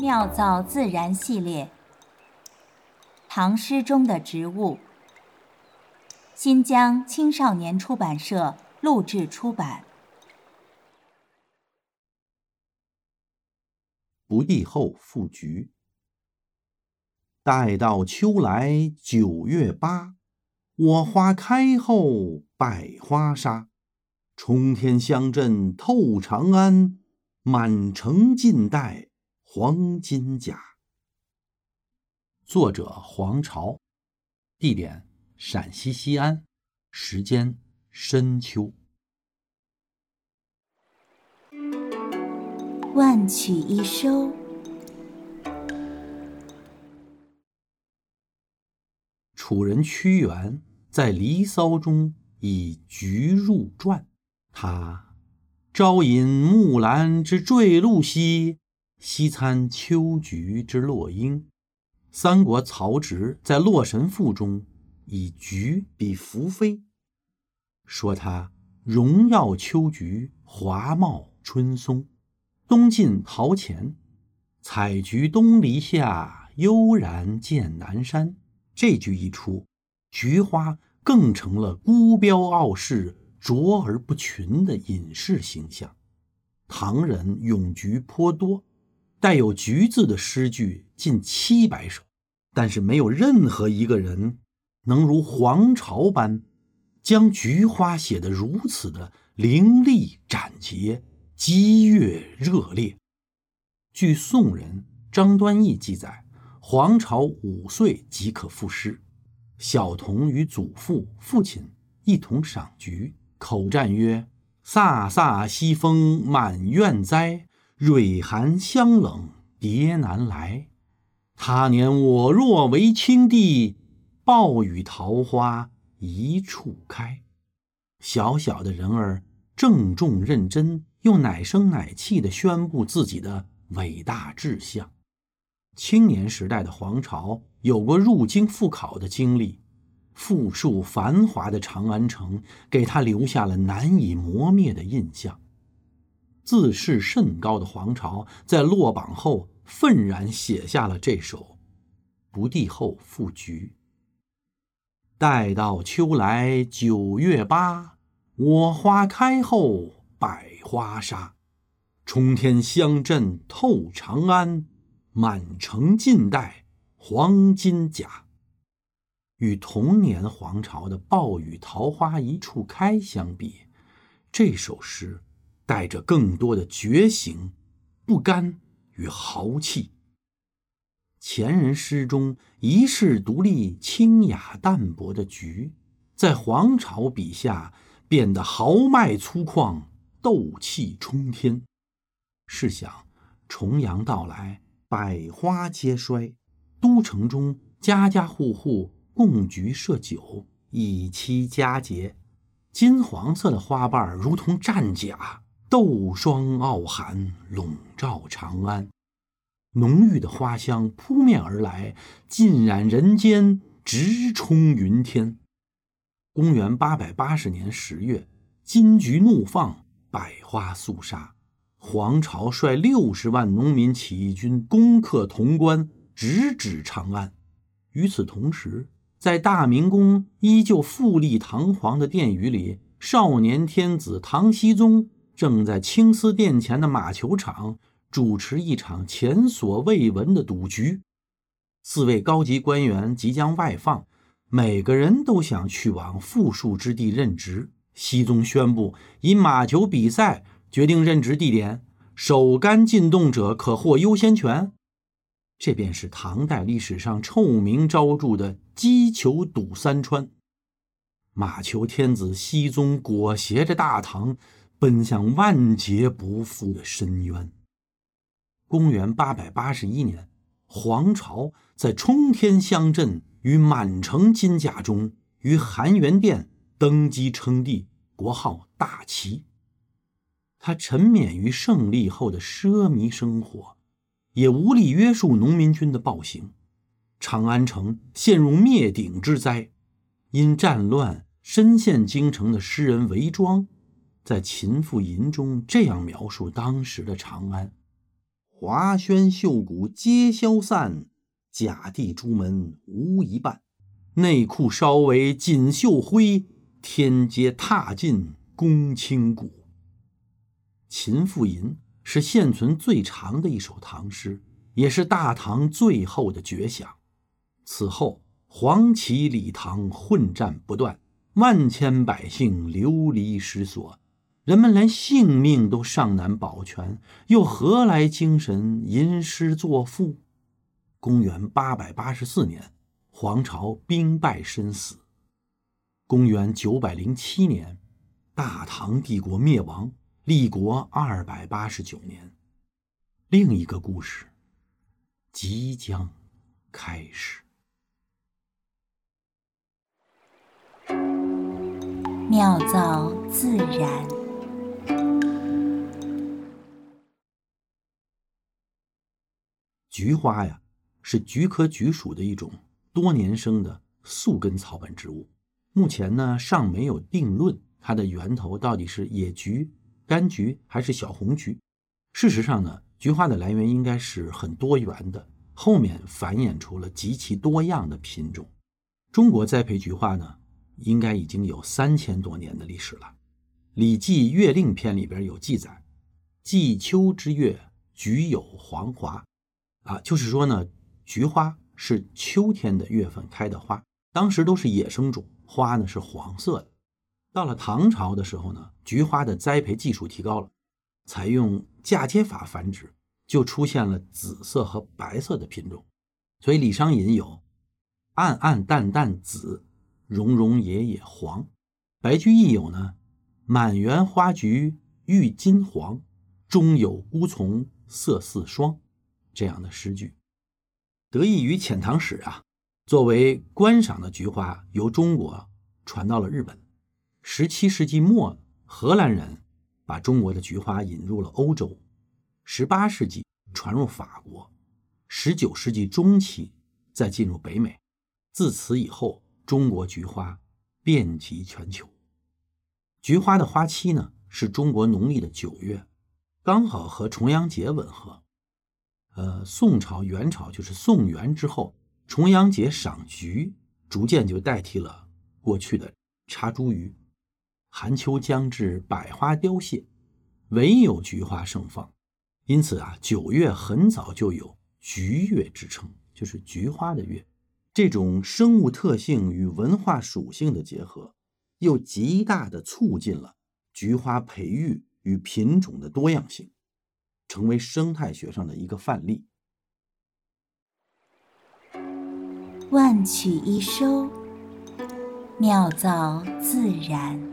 妙造自然系列，唐诗中的植物。新疆青少年出版社录制出版。不第后复菊。待到秋来九月八，我花开后百花杀。冲天香阵透长安，满城尽带黄金甲。作者黄巢，地点陕西西安，时间深秋。万曲一收。楚人屈原在《离骚》中以菊入传，他朝饮木兰之坠露兮，西餐秋菊之落英。三国曹植在《洛神赋》中以菊比宓妃，说他荣耀秋菊，华茂春松。东晋陶潜采菊东篱下，悠然见南山。这句一出，菊花更成了孤标傲世、卓而不群的隐士形象。唐人咏菊颇多，带有“菊”字的诗句近七百首，但是没有任何一个人能如黄巢般将菊花写得如此的凌厉斩截、激越热烈。据宋人张端义记载。黄巢五岁即可赋诗，小童与祖父、父亲一同赏菊，口占曰：“飒飒西风满院栽，蕊寒香冷蝶难来。他年我若为青帝，暴雨桃花一处开。”小小的人儿郑重认真，又奶声奶气地宣布自己的伟大志向。青年时代的黄巢有过入京复考的经历，富庶繁华的长安城给他留下了难以磨灭的印象。自视甚高的黄巢在落榜后愤然写下了这首《不第后赋菊》：“待到秋来九月八，我花开后百花杀。冲天香阵透长安。”满城尽带黄金甲。与同年黄巢的“暴雨桃花一处开”相比，这首诗带着更多的觉醒、不甘与豪气。前人诗中一世独立、清雅淡泊的菊，在黄巢笔下变得豪迈粗犷、斗气冲天。试想，重阳到来。百花皆衰，都城中家家户户供菊设酒，以期佳节。金黄色的花瓣如同战甲，斗霜傲寒，笼罩长安。浓郁的花香扑面而来，浸染人间，直冲云天。公元八百八十年十月，金菊怒放，百花肃杀。黄巢率六十万农民起义军攻克潼关，直指长安。与此同时，在大明宫依旧富丽堂皇的殿宇里，少年天子唐僖宗正在青丝殿前的马球场主持一场前所未闻的赌局。四位高级官员即将外放，每个人都想去往富庶之地任职。熹宗宣布，以马球比赛。决定任职地点，手杆进洞者可获优先权。这便是唐代历史上臭名昭著的击球赌三川。马球天子熹宗裹挟着大唐，奔向万劫不复的深渊。公元八百八十一年，黄巢在冲天香阵与满城金甲中，于含元殿登基称帝，国号大齐。他沉湎于胜利后的奢靡生活，也无力约束农民军的暴行，长安城陷入灭顶之灾。因战乱深陷京城的诗人韦庄，在《秦妇吟》中这样描述当时的长安：“华轩绣骨皆消散，甲第朱门无一半。内裤稍为锦绣灰，天阶踏尽宫清骨。《秦妇吟》是现存最长的一首唐诗，也是大唐最后的绝响。此后，黄旗礼堂混战不断，万千百姓流离失所。人们连性命都尚难保全，又何来精神吟诗作赋？公元八百八十四年，黄巢兵败身死。公元九百零七年，大唐帝国灭亡，立国二百八十九年。另一个故事即将开始。妙造自然。菊花呀，是菊科菊属的一种多年生的宿根草本植物。目前呢，尚没有定论它的源头到底是野菊、柑橘还是小红菊。事实上呢，菊花的来源应该是很多元的，后面繁衍出了极其多样的品种。中国栽培菊花呢，应该已经有三千多年的历史了。《礼记·月令篇》里边有记载：“季秋之月，菊有黄华。”啊，就是说呢，菊花是秋天的月份开的花，当时都是野生种，花呢是黄色的。到了唐朝的时候呢，菊花的栽培技术提高了，采用嫁接法繁殖，就出现了紫色和白色的品种。所以李商隐有“暗暗淡淡紫，融融野野黄”，白居易有呢“满园花菊郁金黄，中有孤丛色似霜”。这样的诗句，得益于遣唐使啊，作为观赏的菊花由中国传到了日本。十七世纪末，荷兰人把中国的菊花引入了欧洲。十八世纪传入法国，十九世纪中期再进入北美。自此以后，中国菊花遍及全球。菊花的花期呢，是中国农历的九月，刚好和重阳节吻合。呃，宋朝、元朝就是宋元之后，重阳节赏菊逐渐就代替了过去的插茱萸。寒秋将至，百花凋谢，唯有菊花盛放。因此啊，九月很早就有“菊月”之称，就是菊花的月。这种生物特性与文化属性的结合，又极大的促进了菊花培育与品种的多样性。成为生态学上的一个范例。万曲一收，妙造自然。